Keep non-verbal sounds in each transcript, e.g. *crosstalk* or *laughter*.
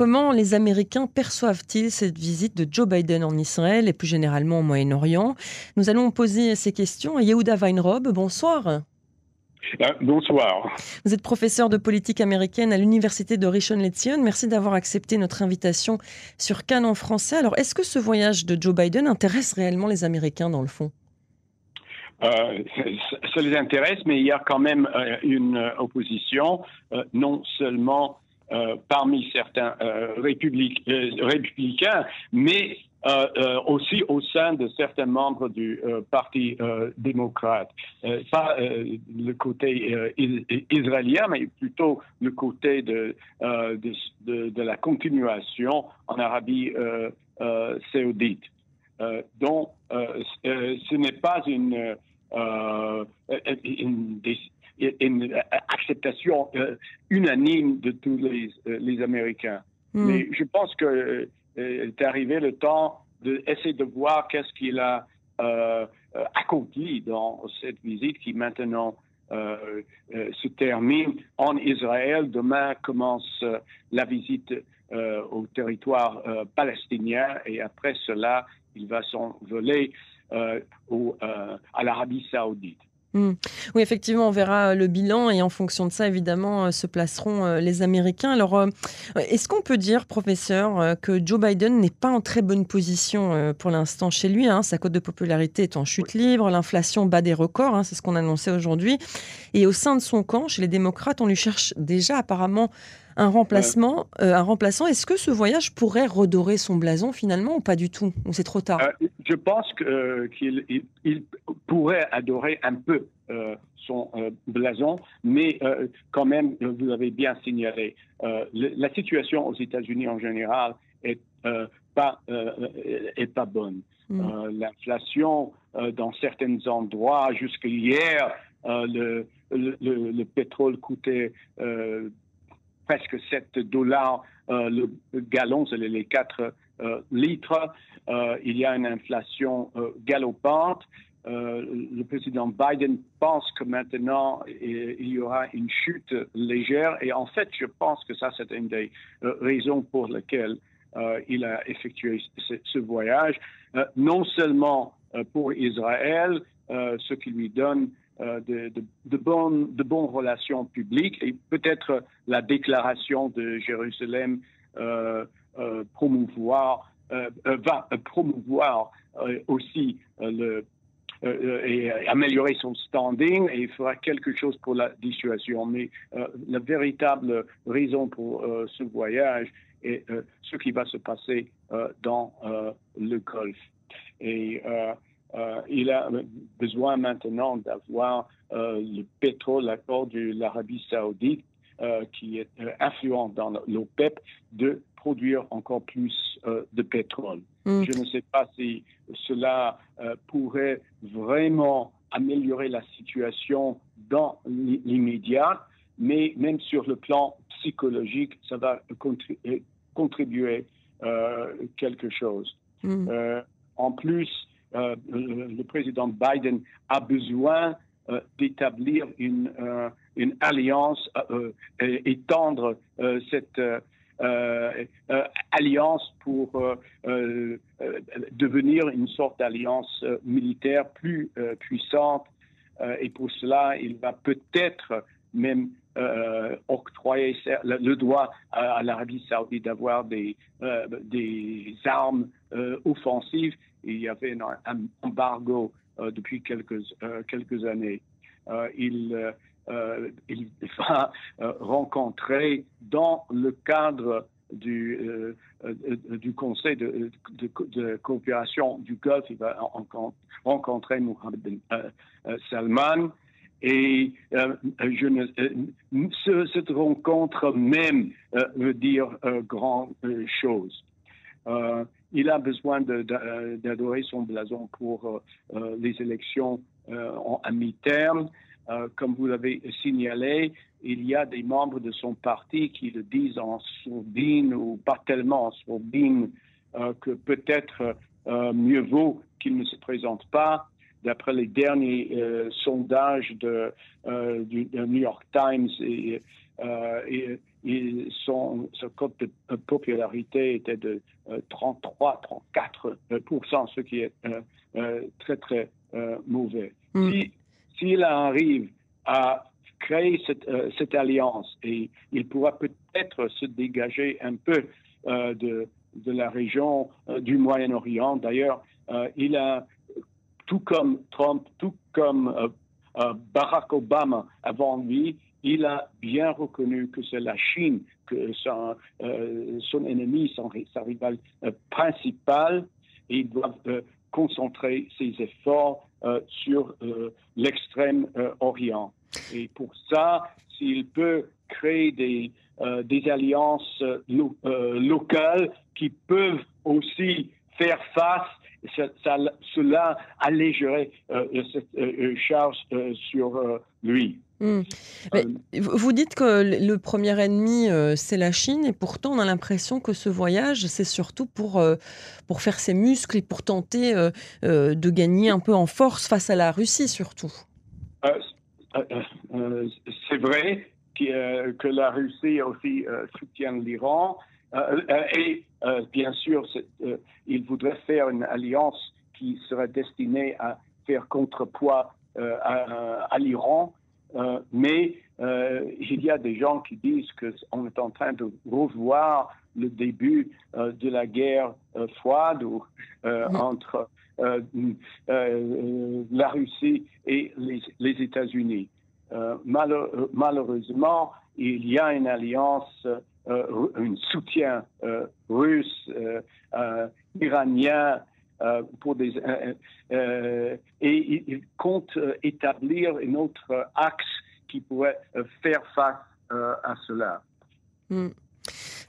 comment les Américains perçoivent-ils cette visite de Joe Biden en Israël et plus généralement au Moyen-Orient? Nous allons poser ces questions à Yehuda Weinrob. Bonsoir. Euh, bonsoir. Vous êtes professeur de politique américaine à l'université de Rishon LeZion. Merci d'avoir accepté notre invitation sur Cannes en français. Alors, est-ce que ce voyage de Joe Biden intéresse réellement les Américains dans le fond? Euh, ça les intéresse, mais il y a quand même euh, une opposition, non seulement parmi certains républicains, mais euh, euh, aussi au sein de certains membres du euh, Parti démocrate. pas le côté israélien, mais plutôt le côté de, de, la continuation en Arabie saoudite. donc, ce n'est pas une, une, acceptation unanime de tous les, les Américains. Hmm. Mais je pense que est arrivé le temps d'essayer de voir qu'est-ce qu'il a euh, accompli dans cette visite qui maintenant euh, euh, se termine en Israël. Demain commence la visite au territoire palestinien et après cela, il va s'envoler à l'Arabie saoudite. Hmm. Oui, effectivement, on verra le bilan et en fonction de ça, évidemment, euh, se placeront euh, les Américains. Alors, euh, est-ce qu'on peut dire, professeur, que Joe Biden n'est pas en très bonne position pour l'instant chez lui hein? Sa cote de popularité est en chute libre, l'inflation bat des records, hein, c'est ce qu'on annonçait aujourd'hui. Et au sein de son camp, chez les démocrates, on lui cherche déjà apparemment un remplacement, euh, un remplaçant. Est-ce que ce voyage pourrait redorer son blason finalement ou pas du tout? Ou c'est trop tard? Euh, Je pense euh, qu'il il, pourrait adorer un peu son blason, mais quand même, vous avez bien signalé, la situation aux États-Unis en général est pas est pas bonne. Mm. L'inflation dans certains endroits, jusqu'à hier, le, le, le, pétrole coûtait presque 7 dollars euh, le gallon, c'est les 4 euh, litres. Euh, il y a une inflation galopante. le président Biden pense que maintenant il y aura une chute légère et en fait je pense que ça c'est une des raisons pour lesquelles il a effectué ce, voyage, non seulement pour Israël, ce qui lui donne euh, de, bonnes, relations publiques et peut-être la déclaration de Jérusalem euh, euh, promouvoir, va promouvoir aussi et améliorer son standing et fera quelque chose pour la dissuasion. Mais la véritable raison pour ce voyage est ce qui va se passer dans le Golfe. Et euh, il a besoin maintenant d'avoir euh, le pétrole, l'accord de l'Arabie saoudite, euh, qui est influent dans l'OPEP, de produire encore plus de pétrole. Mm. Je ne sais pas si cela pourrait vraiment améliorer la situation dans l'immédiat, mais même sur le plan psychologique, ça va contribuer quelque chose. Mm. en plus, euh, le président Biden a besoin euh, d'établir une, euh, une alliance, étendre cette alliance pour devenir une sorte d'alliance militaire plus puissante. et pour cela, il va peut-être même octroyer le, droit à, l'Arabie saoudite d'avoir des, des armes offensives il y avait un embargo euh, depuis quelques, euh, années. Euh, il, *laughs* va rencontrer dans le cadre du, Conseil de, coopération du Golfe, il va rencontrer Mohamed Salman. Et je ne, cette rencontre même veut dire grand chose il a besoin d'adorer son blason pour euh, euh, les élections euh, en, à mi-terme. comme vous l'avez signalé, il y a des membres de son parti qui le disent en sourdine ou pas tellement en sourdine que peut-être mieux vaut qu'il ne se présente pas. D'après les derniers sondages de, du New York Times et, son, code de popularité était de 33, 34 ce qui est très, très mauvais. Mm. S'il arrive à créer cette, cette, alliance et il pourra peut-être se dégager un peu de, de la région du Moyen-Orient. D'ailleurs, il a, tout comme Trump, tout comme Barack Obama avant lui, il a bien reconnu que c'est la Chine, que son, euh, ennemi, son, sa rival euh, principal, et il doit euh, concentrer ses efforts sur l'extrême-orient. et pour ça, s'il peut créer des alliances locales qui peuvent aussi faire face cela allégerait cette charge sur lui. Mmh. vous dites que le premier ennemi, euh, c'est la Chine, et pourtant on a l'impression que ce voyage, c'est surtout pour, euh, pour faire ses muscles et pour tenter euh, de gagner un peu en force face à la Russie, surtout. c'est vrai que la Russie aussi soutient l'Iran, et bien sûr, il voudrait faire une alliance qui serait destinée à faire contrepoids à l'Iran. Euh, mais euh, il y a des gens qui disent qu'on est en train de revoir le début euh, de la guerre froide ou, mm-hmm. entre la Russie et les, les États-Unis. malheureusement, il y a une alliance, un soutien russe, iranien, euh, pour des, euh, euh, et il compte établir un autre axe qui pourrait faire face à cela. Hmm.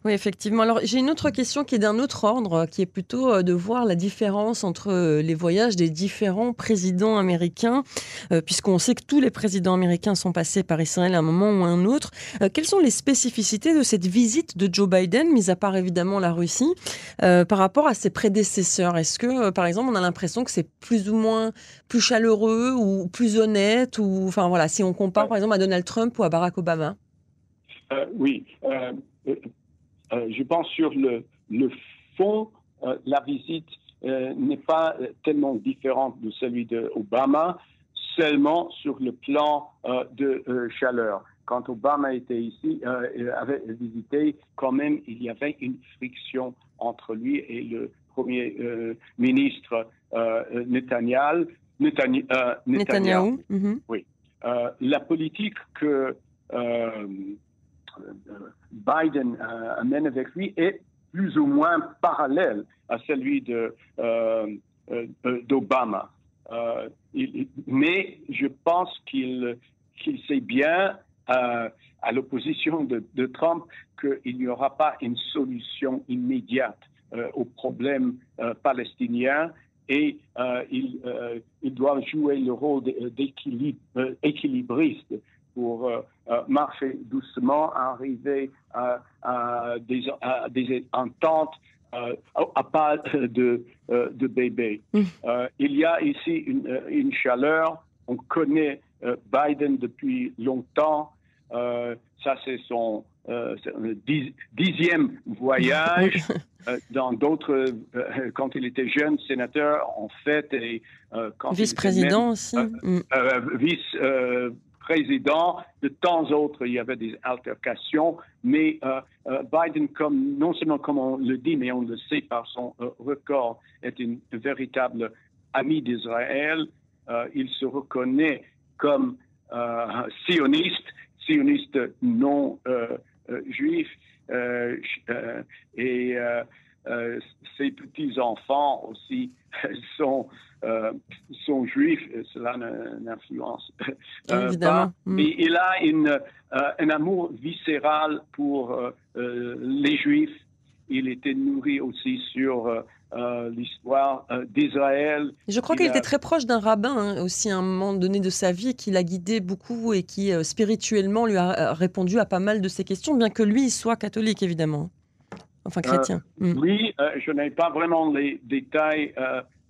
Oui, effectivement. Alors, j'ai une autre question qui est d'un autre ordre, qui est plutôt euh, de voir la différence entre euh, les voyages des différents présidents américains, euh, puisqu'on sait que tous les présidents américains sont passés par Israël à un moment ou à un autre. quelles sont les spécificités de cette visite de Joe Biden, mis à part évidemment la Russie, par rapport à ses prédécesseurs? Est-ce que, par exemple, on a l'impression que c'est plus ou moins plus chaleureux ou plus honnête ou, Enfin, voilà, si on compare, par exemple, à Donald Trump ou à Barack Obama? Oui. Euh, je pense sur le, le fond, euh, la visite euh, n'est pas tellement différente de celui d'Obama, seulement sur le plan de chaleur. Quand Obama était ici, avait visité, quand même, il y avait une friction entre lui et le premier ministre Netanyahu. Netanyahu. Mhm. Oui. la politique que Biden euh, amène avec lui est plus ou moins parallèle à celui euh, euh, d'Obama. mais je pense qu'il sait bien, à l'opposition de, Trump, qu'il n'y aura pas une solution immédiate au problème palestinien et il, il, doit jouer le rôle d'équilibriste pour euh, euh, marcher doucement, arriver à, des, des, ententes euh, à pas de, de bébé. Mm. il y a ici une, une chaleur. On connaît Biden depuis longtemps. ça, c'est son dixième voyage. *laughs* dans d'autres, quand il était jeune sénateur, en fait, et vice-président aussi. Mm. vice président. De temps temps, il y avait des altercations, mais euh, euh, Biden, non seulement comme on le dit, mais on le sait par son euh, record, est un véritable ami d'Israël. il se reconnaît comme sioniste, sioniste non juif, et ses petits-enfants aussi *laughs* sont euh, sont juifs, cela n'influence euh, pas. Mais il a une, euh, un amour viscéral pour les juifs. Il était nourri aussi sur l'histoire d'Israël. Je crois qu'il était très proche d'un rabbin hein, aussi à un moment donné de sa vie qui l'a guidé beaucoup et qui spirituellement lui a répondu à pas mal de ses questions, bien que lui soit catholique évidemment, enfin chrétien. Mm. Oui, je n'ai pas vraiment les détails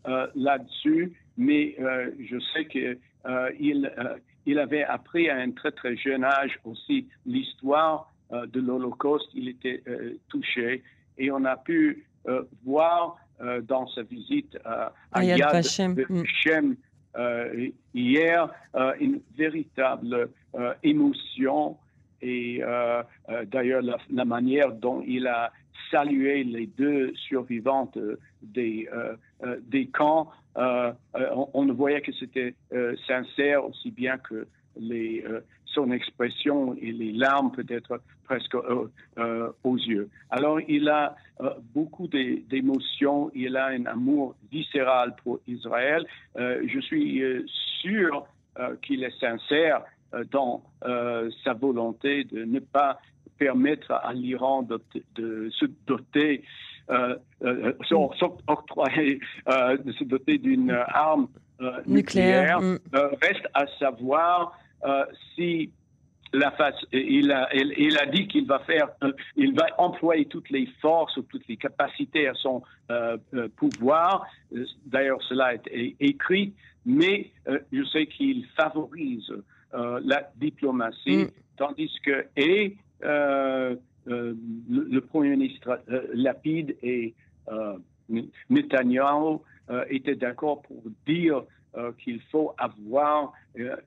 euh, là-dessus, mais euh, je sais qu'il euh, il avait appris à un très très jeune âge aussi l'histoire de l'Holocauste, il était touché et on a pu voir dans sa visite à Yad Vashem mm. hier une véritable émotion et d'ailleurs la, manière dont il a salué les deux survivantes des, des camps euh, euh, on, on, voyait que c'était euh, sincère aussi bien que son expression et les larmes peut-être presque aux yeux. Alors il a beaucoup d'émotions, il a un amour viscéral pour Israël. je suis sûr qu'il est sincère dans sa volonté de ne pas permettre à l'Iran de, de, se doter euh, euh, euh, de se doter d'une arme nucléaire. Mm. reste à savoir si la face, il a, il, a dit qu'il va faire, il va employer toutes les forces ou toutes les capacités à son pouvoir. D'ailleurs, cela est écrit, mais je sais qu'il favorise la diplomatie, mm. tandis que et euh, le, Premier ministre euh, Lapide et euh, Netanyahu étaient d'accord pour dire qu'il faut avoir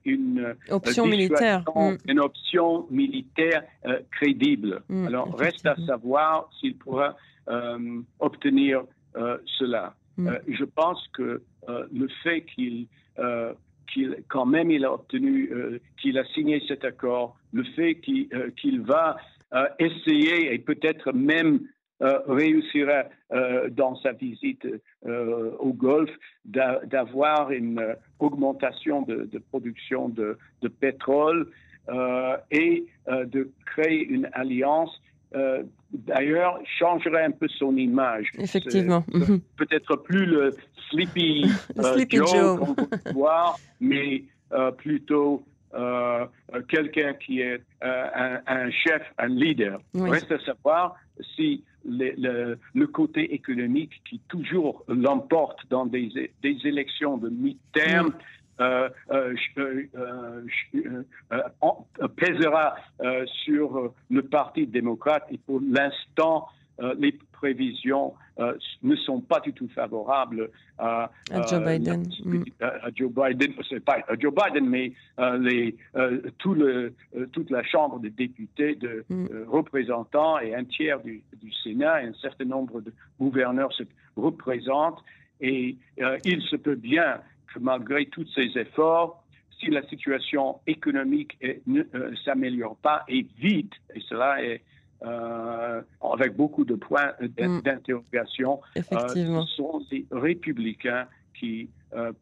une option militaire, mm. une option militaire crédible. Mm, Alors reste à savoir s'il pourra obtenir cela. Mm. je pense que le fait qu'il qu'il quand même il a obtenu, qu'il a signé cet accord, le fait qu'il va euh, essayer et peut-être même euh, réussira euh, dans sa visite au Golfe d'avoir une augmentation de, production de, pétrole et de créer une alliance. D'ailleurs, changerait un peu son image. Effectivement. Peut-être plus le *laughs* Sleepy, Joe, Joe. qu'on peut voir, mais plutôt euh, quelqu'un qui est euh, un, chef, un leader. Reste à savoir si le, côté économique qui toujours l'emporte dans des, des, élections de mi-terme euh, pèsera sur le Parti démocrate. Et pour l'instant, les prévisions euh, ne sont pas du tout favorables à, Joe Biden. Mm. À, Joe Biden, c'est pas à Joe Biden, mais euh, les, euh, tout le, toute la Chambre des députés, de mm. représentants et un tiers du, du, Sénat et un certain nombre de gouverneurs se représentent. Et il se peut bien que malgré tous ces efforts, si la situation économique ne s'améliore pas et vite, et cela est euh, avec beaucoup de points mm. d'interrogation. Euh, ce sont les républicains qui euh,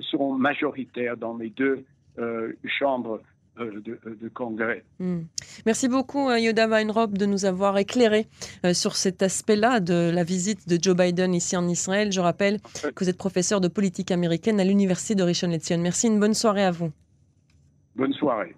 seront majoritaires dans les deux chambres de, Congrès. Mm. Merci beaucoup, Yoda Weinrop, de nous avoir éclairé sur cet aspect-là de la visite de Joe Biden ici en Israël. Je rappelle que vous êtes professeur de politique américaine à l'Université de Rishon LeZion. Merci, une bonne soirée à vous. Bonne soirée.